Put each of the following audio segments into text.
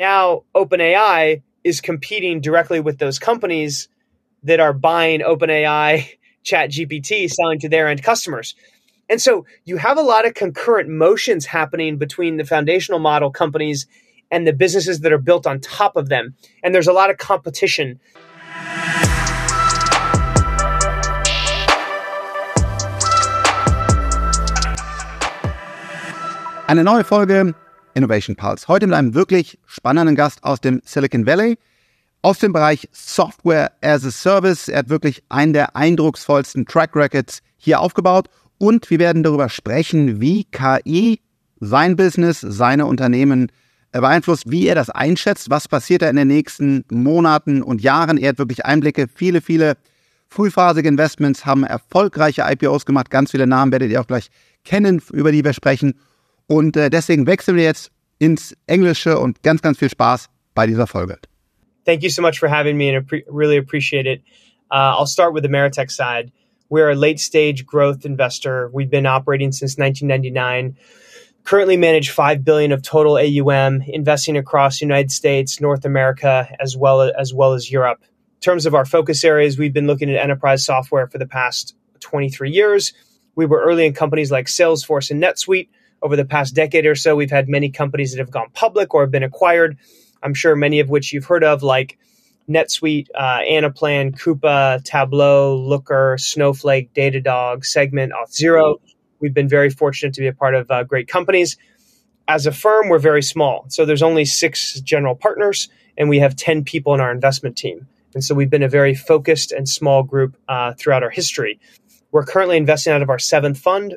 Now, OpenAI is competing directly with those companies that are buying OpenAI, ChatGPT, selling to their end customers. And so you have a lot of concurrent motions happening between the foundational model companies and the businesses that are built on top of them. And there's a lot of competition. Eine neue Folge Innovation Pulse. Heute mit einem wirklich spannenden Gast aus dem Silicon Valley, aus dem Bereich Software as a Service. Er hat wirklich einen der eindrucksvollsten Track Records hier aufgebaut und wir werden darüber sprechen, wie KI sein Business, seine Unternehmen beeinflusst, wie er das einschätzt, was passiert da in den nächsten Monaten und Jahren. Er hat wirklich Einblicke, viele, viele frühphasige Investments, haben erfolgreiche IPOs gemacht, ganz viele Namen werdet ihr auch gleich kennen, über die wir sprechen. Und äh, deswegen wechseln wir jetzt ins Englische und ganz, ganz viel Spaß bei dieser Folge. Thank you so much for having me and I really appreciate it. Uh, I'll start with the Meritech side. We're a late stage growth investor. We've been operating since 1999. Currently manage 5 billion of total AUM, investing across United States, North America, as well as, as well as Europe. In terms of our focus areas, we've been looking at enterprise software for the past 23 years. We were early in companies like Salesforce and NetSuite over the past decade or so, we've had many companies that have gone public or have been acquired. I'm sure many of which you've heard of, like NetSuite, uh, Anaplan, Coupa, Tableau, Looker, Snowflake, Datadog, Segment, Auth0. We've been very fortunate to be a part of uh, great companies. As a firm, we're very small. So there's only six general partners, and we have 10 people in our investment team. And so we've been a very focused and small group uh, throughout our history. We're currently investing out of our seventh fund,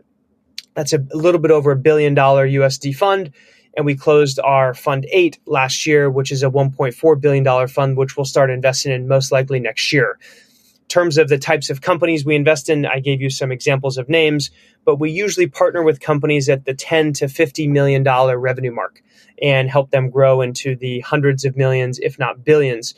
that's a little bit over a billion dollar USD fund. And we closed our fund eight last year, which is a $1.4 billion fund, which we'll start investing in most likely next year. In terms of the types of companies we invest in, I gave you some examples of names, but we usually partner with companies at the 10 to 50 million dollar revenue mark and help them grow into the hundreds of millions, if not billions.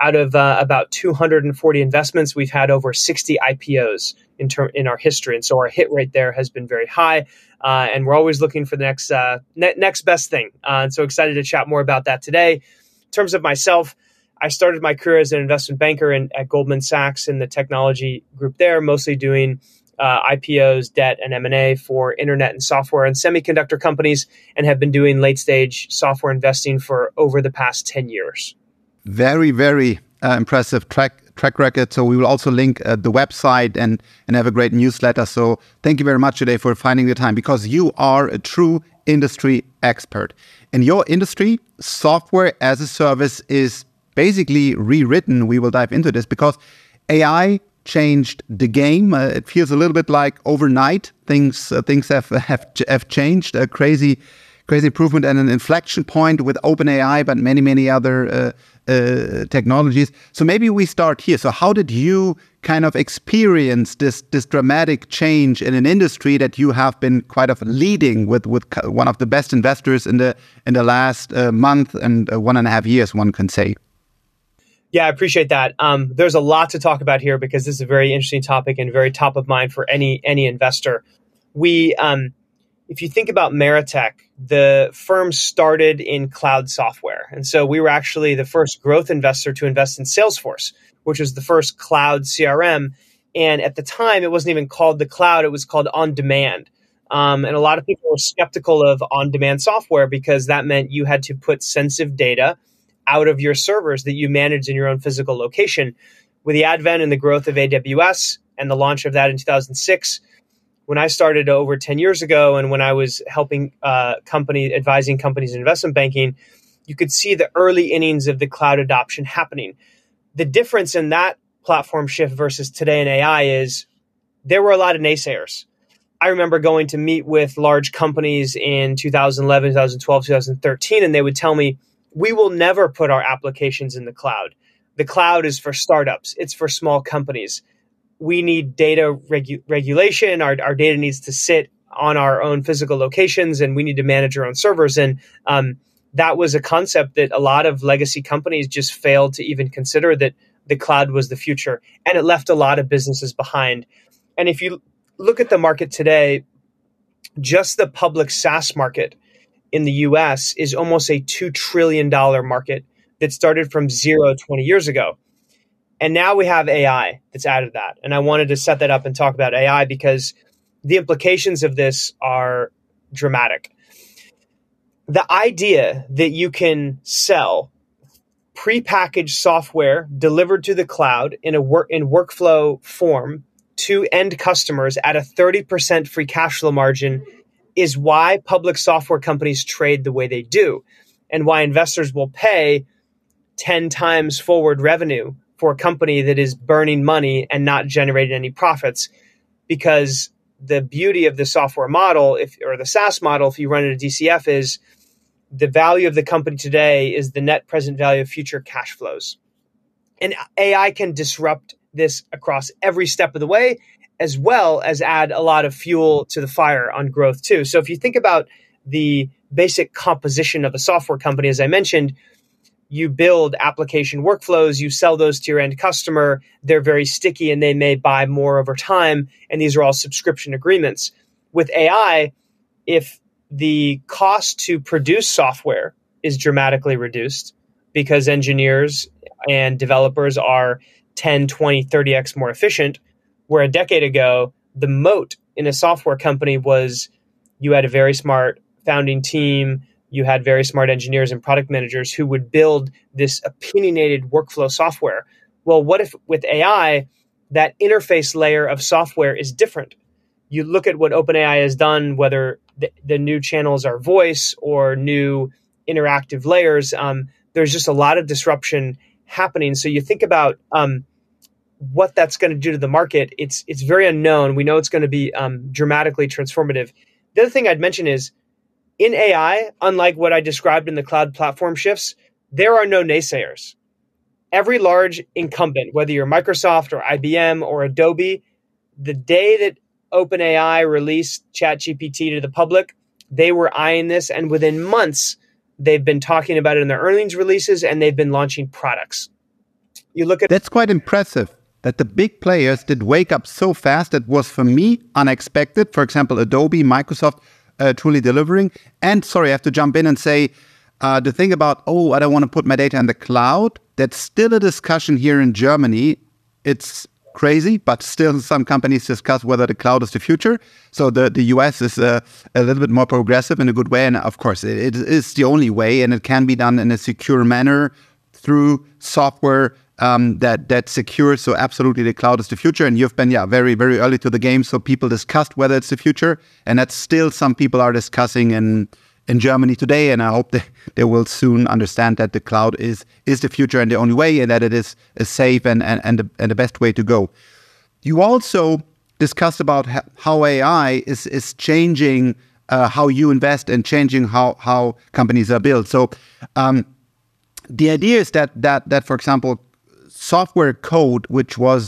Out of uh, about 240 investments, we've had over 60 IPOs in in our history, and so our hit rate there has been very high. Uh, and we're always looking for the next uh, ne- next best thing. Uh, and so excited to chat more about that today. In terms of myself, I started my career as an investment banker in, at Goldman Sachs in the technology group there, mostly doing uh, IPOs, debt, and M&A for internet and software and semiconductor companies, and have been doing late stage software investing for over the past 10 years. Very, very uh, impressive track track record. So we will also link uh, the website and and have a great newsletter. So thank you very much today for finding the time because you are a true industry expert. In your industry, software as a service is basically rewritten. We will dive into this because AI changed the game. Uh, it feels a little bit like overnight things uh, things have have have changed. A crazy crazy improvement and an inflection point with OpenAI, but many many other uh, technologies. So maybe we start here. So how did you kind of experience this this dramatic change in an industry that you have been quite of leading with with one of the best investors in the in the last uh, month and uh, one and a half years, one can say. Yeah, I appreciate that. Um, there's a lot to talk about here because this is a very interesting topic and very top of mind for any any investor. We um, if you think about Meritech, the firm started in cloud software. And so we were actually the first growth investor to invest in Salesforce, which was the first cloud CRM. And at the time, it wasn't even called the cloud, it was called on demand. Um, and a lot of people were skeptical of on demand software because that meant you had to put sensitive data out of your servers that you managed in your own physical location. With the advent and the growth of AWS and the launch of that in 2006, when I started over 10 years ago and when I was helping uh, company advising companies in investment banking, you could see the early innings of the cloud adoption happening. The difference in that platform shift versus today in AI is there were a lot of naysayers. I remember going to meet with large companies in 2011, 2012, 2013, and they would tell me, we will never put our applications in the cloud. The cloud is for startups. It's for small companies we need data regu- regulation. Our, our data needs to sit on our own physical locations and we need to manage our own servers. And um, that was a concept that a lot of legacy companies just failed to even consider that the cloud was the future. And it left a lot of businesses behind. And if you look at the market today, just the public SaaS market in the US is almost a $2 trillion market that started from zero 20 years ago. And now we have AI that's added that. And I wanted to set that up and talk about AI because the implications of this are dramatic. The idea that you can sell prepackaged software delivered to the cloud in a work in workflow form to end customers at a 30% free cash flow margin is why public software companies trade the way they do and why investors will pay 10 times forward revenue for a company that is burning money and not generating any profits because the beauty of the software model if or the SaaS model if you run it a DCF is the value of the company today is the net present value of future cash flows. And AI can disrupt this across every step of the way, as well as add a lot of fuel to the fire on growth too. So if you think about the basic composition of a software company, as I mentioned, you build application workflows, you sell those to your end customer. They're very sticky and they may buy more over time. And these are all subscription agreements. With AI, if the cost to produce software is dramatically reduced because engineers and developers are 10, 20, 30x more efficient. Where a decade ago, the moat in a software company was you had a very smart founding team, you had very smart engineers and product managers who would build this opinionated workflow software. Well, what if with AI, that interface layer of software is different? You look at what OpenAI has done, whether the, the new channels are voice or new interactive layers. Um, there's just a lot of disruption happening. So you think about um, what that's going to do to the market. It's it's very unknown. We know it's going to be um, dramatically transformative. The other thing I'd mention is in AI, unlike what I described in the cloud platform shifts, there are no naysayers. Every large incumbent, whether you're Microsoft or IBM or Adobe, the day that OpenAI released ChatGPT to the public, they were eyeing this, and within months, they've been talking about it in their earnings releases and they've been launching products. You look at that's quite impressive that the big players did wake up so fast. It was for me unexpected. For example, Adobe, Microsoft uh, truly delivering. And sorry, I have to jump in and say uh, the thing about, oh, I don't want to put my data in the cloud, that's still a discussion here in Germany. It's crazy, but still some companies discuss whether the cloud is the future. So the, the US is uh, a little bit more progressive in a good way. And of course, it, it is the only way, and it can be done in a secure manner through software um, that that secures. So absolutely, the cloud is the future. And you've been yeah very very early to the game, so people discussed whether it's the future, and that's still some people are discussing in in Germany today, and I hope they, they will soon understand that the cloud is is the future and the only way, and that it is a safe and and and the, and the best way to go. You also discussed about how AI is is changing uh, how you invest and changing how how companies are built. So. Um, the idea is that that that for example software code which was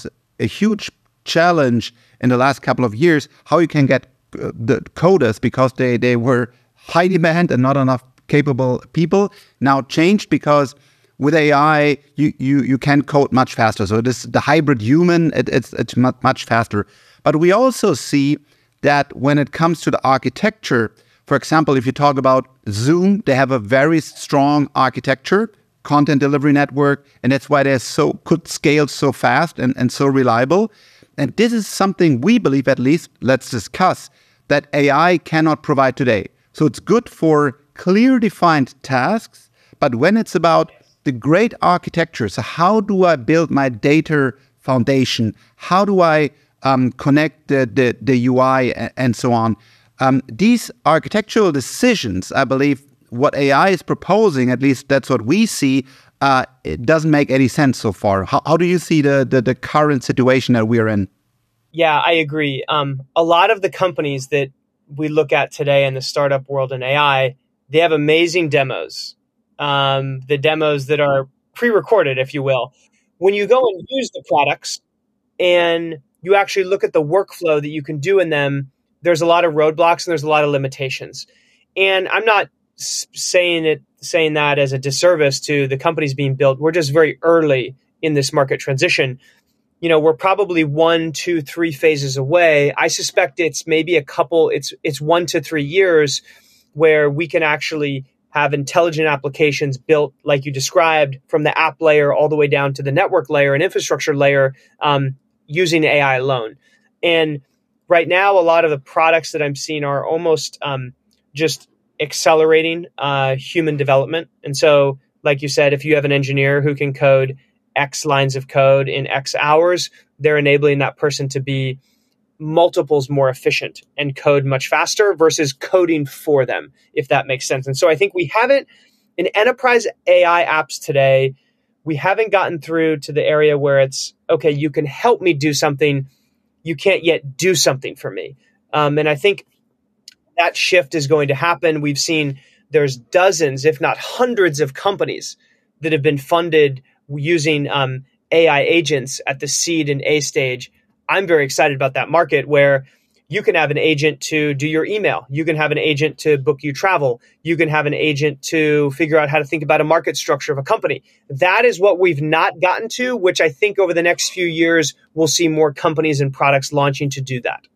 a huge challenge in the last couple of years how you can get uh, the coders because they they were high demand and not enough capable people now changed because with AI you you you can code much faster. So this the hybrid human it, it's it's much faster. But we also see that when it comes to the architecture, for example, if you talk about Zoom, they have a very strong architecture, content delivery network, and that's why they're so could scale so fast and, and so reliable. And this is something we believe at least, let's discuss, that AI cannot provide today. So it's good for clear defined tasks, but when it's about the great architecture, so how do I build my data foundation? How do I um, connect the, the, the UI and so on? Um, these architectural decisions, I believe, what AI is proposing, at least that's what we see, uh, it doesn't make any sense so far. How, how do you see the, the, the current situation that we're in? Yeah, I agree. Um, a lot of the companies that we look at today in the startup world in AI, they have amazing demos. Um, the demos that are pre-recorded, if you will. When you go and use the products and you actually look at the workflow that you can do in them, there's a lot of roadblocks and there's a lot of limitations. And I'm not saying it saying that as a disservice to the companies being built. We're just very early in this market transition you know we're probably one two three phases away i suspect it's maybe a couple it's it's one to three years where we can actually have intelligent applications built like you described from the app layer all the way down to the network layer and infrastructure layer um, using AI alone. And right now, a lot of the products that I'm seeing are almost um, just accelerating uh, human development. And so, like you said, if you have an engineer who can code X lines of code in X hours, they're enabling that person to be multiples more efficient and code much faster versus coding for them, if that makes sense. And so I think we haven't, in enterprise AI apps today, we haven't gotten through to the area where it's okay, you can help me do something, you can't yet do something for me. Um, and I think that shift is going to happen. We've seen there's dozens, if not hundreds, of companies that have been funded using um, AI agents at the seed and A stage. I'm very excited about that market where you can have an agent to do your email. You can have an agent to book you travel. You can have an agent to figure out how to think about a market structure of a company. That is what we've not gotten to, which I think over the next few years, we'll see more companies and products launching to do that.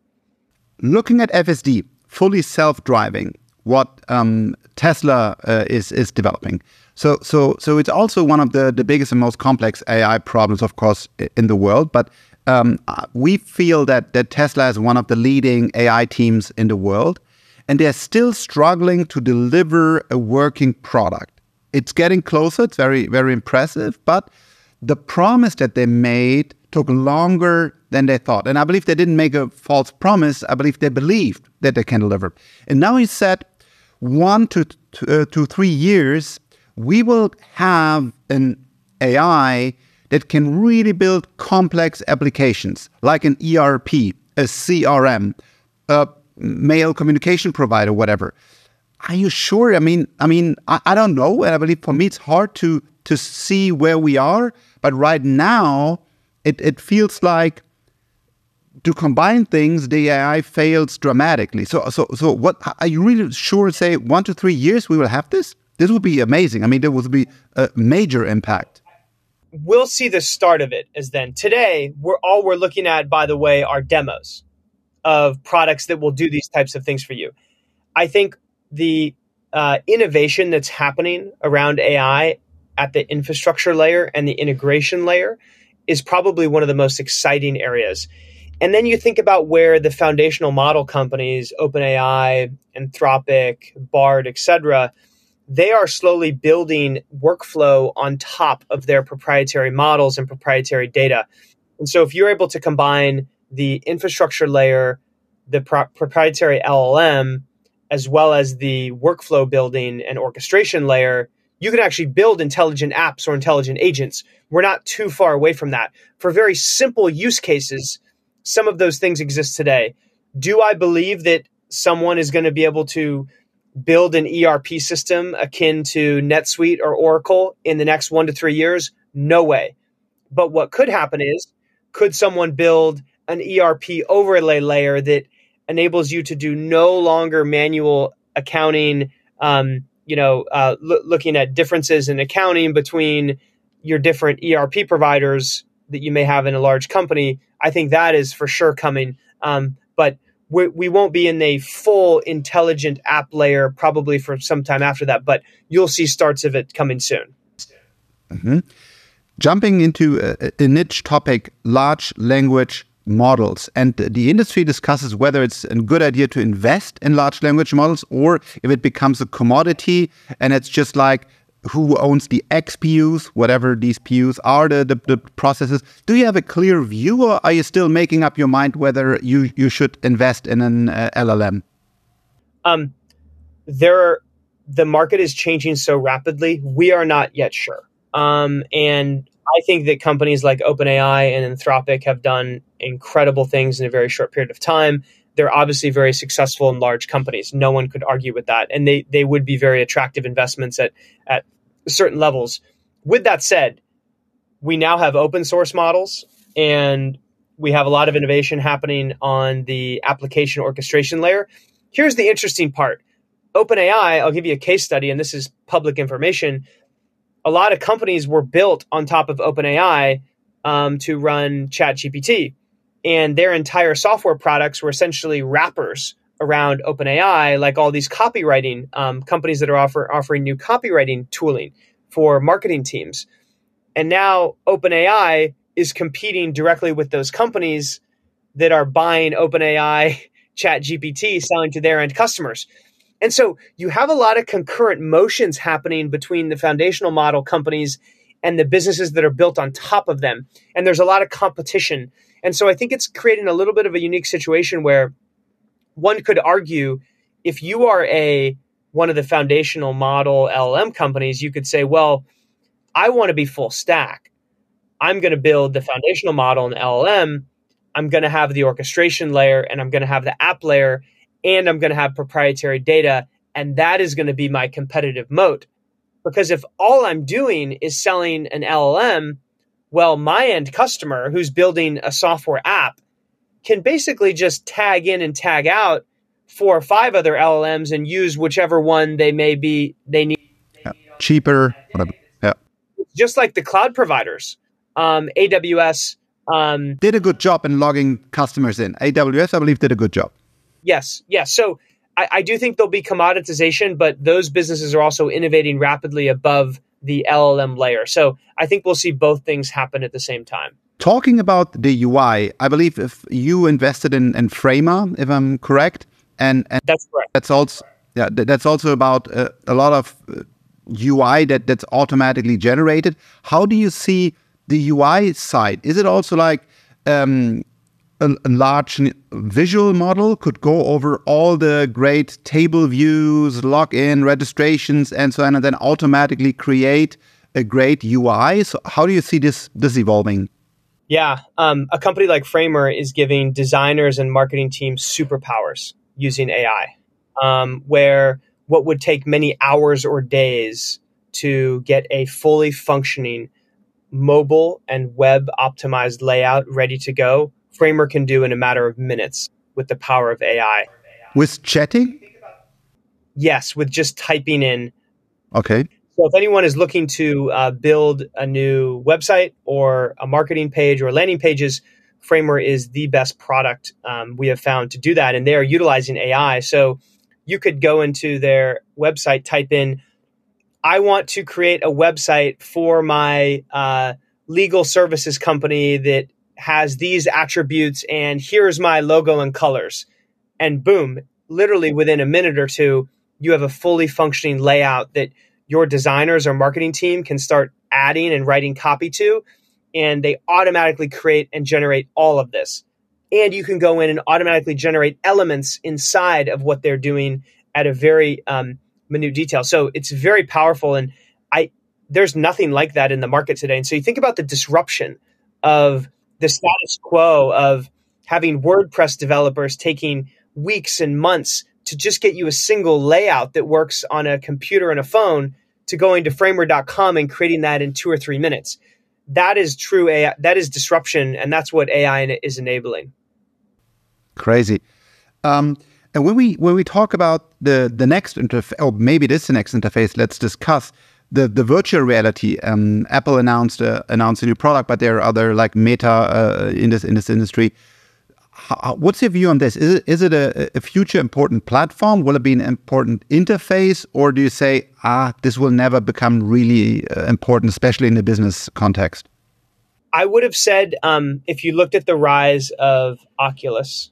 Looking at FSD, fully self-driving, what um, Tesla uh, is is developing. So so so it's also one of the the biggest and most complex AI problems, of course, in the world. But um, uh, we feel that that Tesla is one of the leading AI teams in the world, and they're still struggling to deliver a working product. It's getting closer. It's very very impressive, but the promise that they made took longer than they thought. And I believe they didn't make a false promise. I believe they believed that they can deliver. And now he said, one to, uh, to three years, we will have an AI that can really build complex applications like an ERP, a CRM, a mail communication provider, whatever. Are you sure? I mean, I mean, I, I don't know. And I believe for me, it's hard to to see where we are. But right now, it, it feels like to combine things, the AI fails dramatically. So, so, so, what are you really sure? Say one to three years, we will have this. This would be amazing. I mean, there would be a major impact. We'll see the start of it as then. Today, we're all we're looking at, by the way, are demos of products that will do these types of things for you. I think the uh, innovation that's happening around AI at the infrastructure layer and the integration layer is probably one of the most exciting areas. And then you think about where the foundational model companies, OpenAI, Anthropic, Bard, etc., they are slowly building workflow on top of their proprietary models and proprietary data. And so if you're able to combine the infrastructure layer, the pro- proprietary LLM, as well as the workflow building and orchestration layer, you can actually build intelligent apps or intelligent agents. We're not too far away from that. For very simple use cases, some of those things exist today. Do I believe that someone is going to be able to build an ERP system akin to NetSuite or Oracle in the next one to three years? No way. But what could happen is, could someone build an ERP overlay layer that enables you to do no longer manual accounting um, you know, uh, lo- looking at differences in accounting between your different ERP providers that you may have in a large company, I think that is for sure coming. Um, but we, we won't be in a full intelligent app layer probably for some time after that, but you'll see starts of it coming soon. Mm-hmm. Jumping into a, a niche topic, large language models. And the industry discusses whether it's a good idea to invest in large language models or if it becomes a commodity and it's just like who owns the XPUs, whatever these PUs are, the, the, the, processes. Do you have a clear view or are you still making up your mind whether you, you should invest in an uh, LLM? Um, there are, the market is changing so rapidly. We are not yet sure. Um, and I think that companies like OpenAI and Anthropic have done incredible things in a very short period of time. They're obviously very successful in large companies. No one could argue with that. And they, they would be very attractive investments at, at certain levels. With that said, we now have open source models and we have a lot of innovation happening on the application orchestration layer. Here's the interesting part OpenAI, I'll give you a case study, and this is public information a lot of companies were built on top of OpenAI um, to run ChatGPT, and their entire software products were essentially wrappers around OpenAI, like all these copywriting um, companies that are offer, offering new copywriting tooling for marketing teams. And now OpenAI is competing directly with those companies that are buying OpenAI Chat GPT, selling to their end customers. And so you have a lot of concurrent motions happening between the foundational model companies and the businesses that are built on top of them. And there's a lot of competition. And so I think it's creating a little bit of a unique situation where one could argue if you are a one of the foundational model LLM companies, you could say, well, I want to be full stack. I'm going to build the foundational model in LLM. I'm going to have the orchestration layer and I'm going to have the app layer and I'm going to have proprietary data. And that is going to be my competitive moat. Because if all I'm doing is selling an LLM, well, my end customer who's building a software app can basically just tag in and tag out four or five other LLMs and use whichever one they may be they need. Yeah. Cheaper, whatever. Yeah. Just like the cloud providers, um, AWS um, did a good job in logging customers in. AWS, I believe, did a good job. Yes, yes. So I, I do think there'll be commoditization, but those businesses are also innovating rapidly above the LLM layer. So I think we'll see both things happen at the same time. Talking about the UI, I believe if you invested in, in Framer, if I'm correct, and, and that's correct. That's also yeah, that's also about uh, a lot of uh, UI that that's automatically generated. How do you see the UI side? Is it also like um, a, a, large visual model could go over all the great table views, login, registrations, and so on, and then automatically create a great UI? So, how do you see this this evolving? Yeah, um, a company like Framer is giving designers and marketing teams superpowers using AI, um, where what would take many hours or days to get a fully functioning mobile and web optimized layout ready to go, Framer can do in a matter of minutes with the power of AI. With chatting? Yes, with just typing in. Okay. So if anyone is looking to uh, build a new website or a marketing page or landing pages, Framer is the best product um, we have found to do that, and they are utilizing AI. So you could go into their website, type in, "I want to create a website for my uh, legal services company that has these attributes, and here's my logo and colors," and boom, literally within a minute or two, you have a fully functioning layout that your designers or marketing team can start adding and writing copy to. And they automatically create and generate all of this. And you can go in and automatically generate elements inside of what they're doing at a very um, minute detail. So it's very powerful. And I, there's nothing like that in the market today. And so you think about the disruption of the status quo of having WordPress developers taking weeks and months to just get you a single layout that works on a computer and a phone to going to framer.com and creating that in two or three minutes. That is true AI. That is disruption, and that's what AI is enabling. Crazy. Um, and when we when we talk about the the next interface, or maybe this the next interface, let's discuss the the virtual reality. Um, Apple announced uh, announced a new product, but there are other like Meta uh, in this in this industry how, what's your view on this? Is it, is it a, a, future important platform? Will it be an important interface? Or do you say, ah, this will never become really uh, important, especially in the business context? I would have said um, if you looked at the rise of Oculus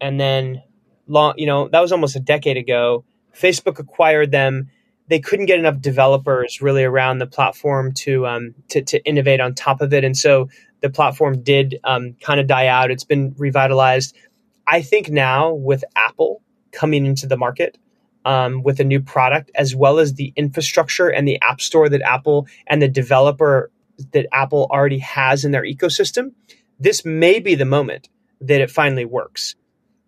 and then, long, you know, that was almost a decade ago. Facebook acquired them. They couldn't get enough developers really around the platform to um, to, to innovate on top of it, and so the platform did um, kind of die out. It's been revitalized. I think now with Apple coming into the market um, with a new product, as well as the infrastructure and the app store that Apple and the developer that Apple already has in their ecosystem, this may be the moment that it finally works.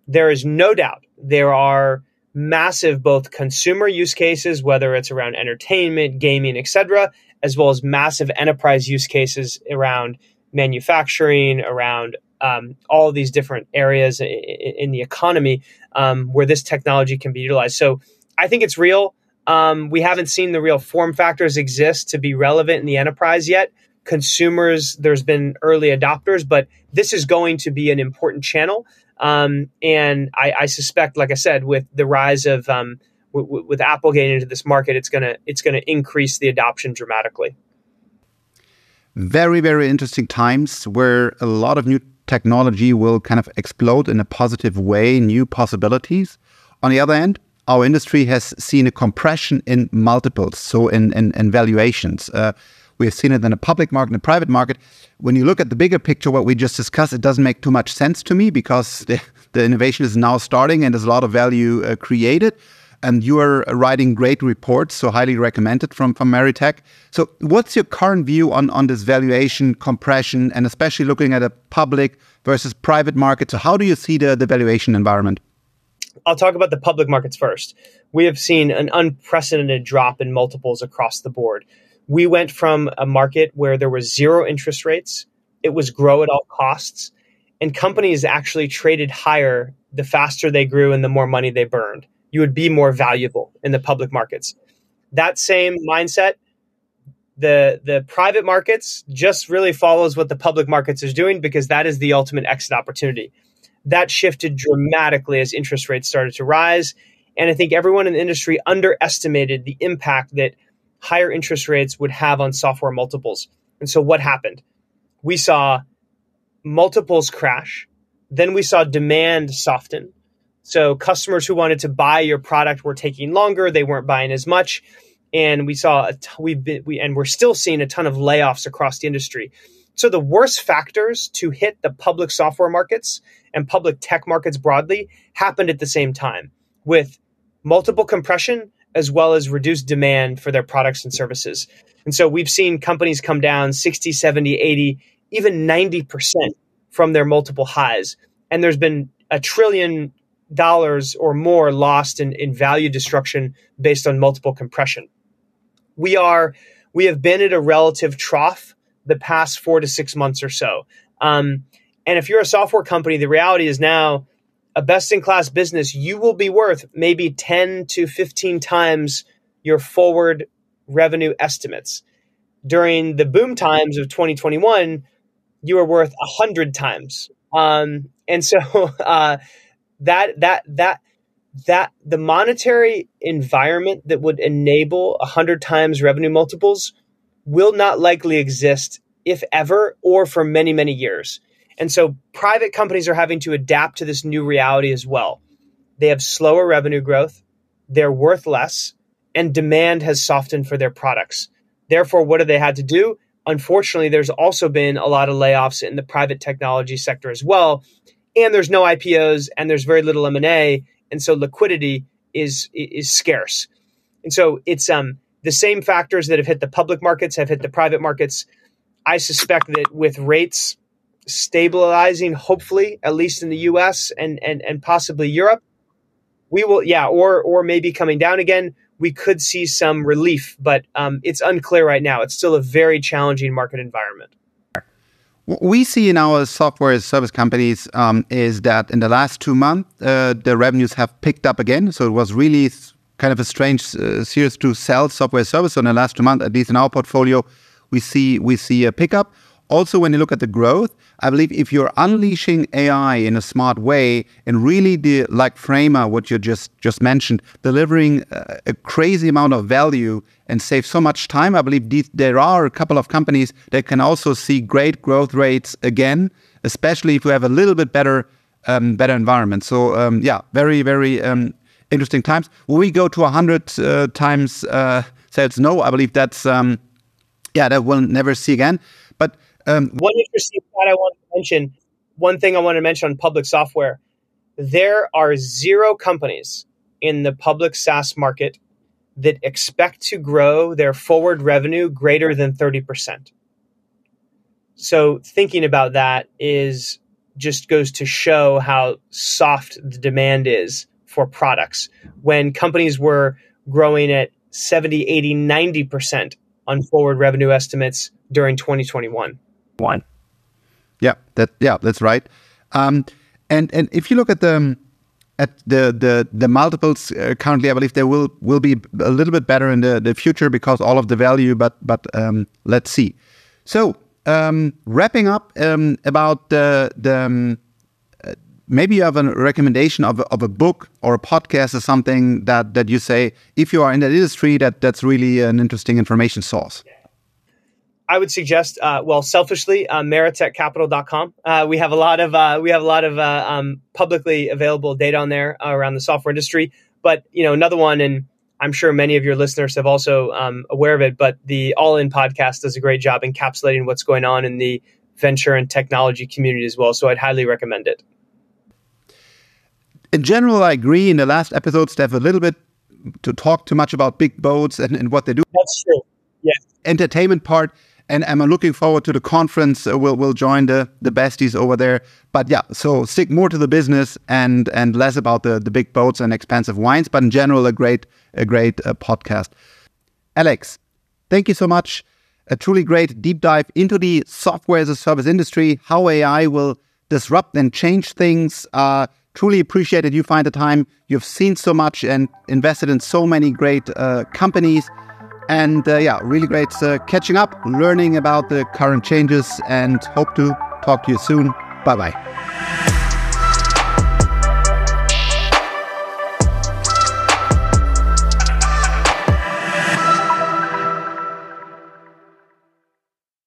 There is no doubt there are massive both consumer use cases, whether it's around entertainment, gaming, etc., as well as massive enterprise use cases around manufacturing, around um, all these different areas in, in the economy um, where this technology can be utilized. So I think it's real. Um, we haven't seen the real form factors exist to be relevant in the enterprise yet. Consumers, there's been early adopters, but this is going to be an important channel. Um, and I, I, suspect, like I said, with the rise of um, w- with Apple getting into this market, it's gonna it's gonna increase the adoption dramatically. Very very interesting times where a lot of new technology will kind of explode in a positive way, new possibilities. On the other end, our industry has seen a compression in multiples, so in, in, in valuations. Uh, we have seen it in the public market, in the private market. When you look at the bigger picture, what we just discussed, it doesn't make too much sense to me because the, the innovation is now starting and there's a lot of value uh, created. And you are writing great reports, so highly recommended from, from Meritech. So, what's your current view on, on this valuation compression and especially looking at a public versus private market? So, how do you see the, the valuation environment? I'll talk about the public markets first. We have seen an unprecedented drop in multiples across the board. We went from a market where there was zero interest rates, it was grow at all costs, and companies actually traded higher the faster they grew and the more money they burned. You would be more valuable in the public markets. That same mindset, the the private markets just really follows what the public markets is doing because that is the ultimate exit opportunity that shifted dramatically as interest rates started to rise. And I think everyone in the industry underestimated the impact that higher interest rates would have on software multiples. And so what happened? We saw multiples crash. Then we saw demand soften. So customers who wanted to buy your product were taking longer. They weren't buying as much. And we saw, t- we've been, we, and we're still seeing a ton of layoffs across the industry. So the worst factors to hit the public software markets and public tech markets broadly happened at the same time with multiple compression as well as reduced demand for their products and services. And so we've seen companies come down 60, 70, 80, even 90% from their multiple highs. And there's been a trillion dollars or more lost in, in value destruction based on multiple compression. We are we have been at a relative trough the past four to six months or so. Um, and if you're a software company, the reality is now a best in class business, you will be worth maybe 10 to 15 times your forward revenue estimates. During the boom times of 2021, you were worth 100 times. Um, and so uh, that, that, that, that the monetary environment that would enable 100 times revenue multiples will not likely exist if ever or for many many years and so private companies are having to adapt to this new reality as well. They have slower revenue growth, they're worth less, and demand has softened for their products. Therefore, what have they had to do? Unfortunately, there's also been a lot of layoffs in the private technology sector as well, and there's no IPOs and there's very little M&A, and so liquidity is is scarce. And so it's um the same factors that have hit the public markets have hit the private markets. I suspect that with rates stabilizing, hopefully, at least in the US and, and, and possibly Europe. We will, yeah, or, or maybe coming down again. We could see some relief, but um, it's unclear right now. It's still a very challenging market environment. What we see in our software as service companies um, is that in the last two months, uh, the revenues have picked up again. So it was really kind of a strange uh, series to sell software service. So in the last two months, at least in our portfolio, we see we see a pickup. Also, when you look at the growth, I believe if you're unleashing AI in a smart way and really the like Framer, what you just just mentioned, delivering a, a crazy amount of value and save so much time, I believe there are a couple of companies that can also see great growth rates again, especially if you have a little bit better um, better environment. So um, yeah, very very um, interesting times. Will we go to hundred uh, times uh, sales? No, I believe that's um, yeah that we'll never see again. But um, one interesting thought I want to mention, one thing I want to mention on public software, there are zero companies in the public SaaS market that expect to grow their forward revenue greater than 30%. So thinking about that is just goes to show how soft the demand is for products. When companies were growing at 70, 80, 90% on forward revenue estimates during 2021 one. Yeah, that yeah, that's right. Um, and and if you look at the at the the the multiples uh, currently, I believe they will will be a little bit better in the the future because all of the value. But but um, let's see. So um, wrapping up um, about the the um, uh, maybe you have a recommendation of a, of a book or a podcast or something that that you say if you are in that industry that that's really an interesting information source. I would suggest, uh, well, selfishly, uh, meritechcapital.com. Uh, we have a lot of uh, we have a lot of uh, um, publicly available data on there around the software industry. But you know, another one, and I'm sure many of your listeners have also um, aware of it. But the All In podcast does a great job encapsulating what's going on in the venture and technology community as well. So I'd highly recommend it. In general, I agree. In the last episodes, they have a little bit to talk too much about big boats and, and what they do. That's true. Yes. Entertainment part and I'm looking forward to the conference. Uh, we'll we'll join the the besties over there. But yeah, so stick more to the business and and less about the the big boats and expensive wines. But in general, a great a great uh, podcast. Alex, thank you so much. A truly great deep dive into the software as a service industry, how AI will disrupt and change things. Uh, truly appreciated you find the time. You've seen so much and invested in so many great uh, companies. And uh, yeah, really great uh, catching up, learning about the current changes, and hope to talk to you soon. Bye bye.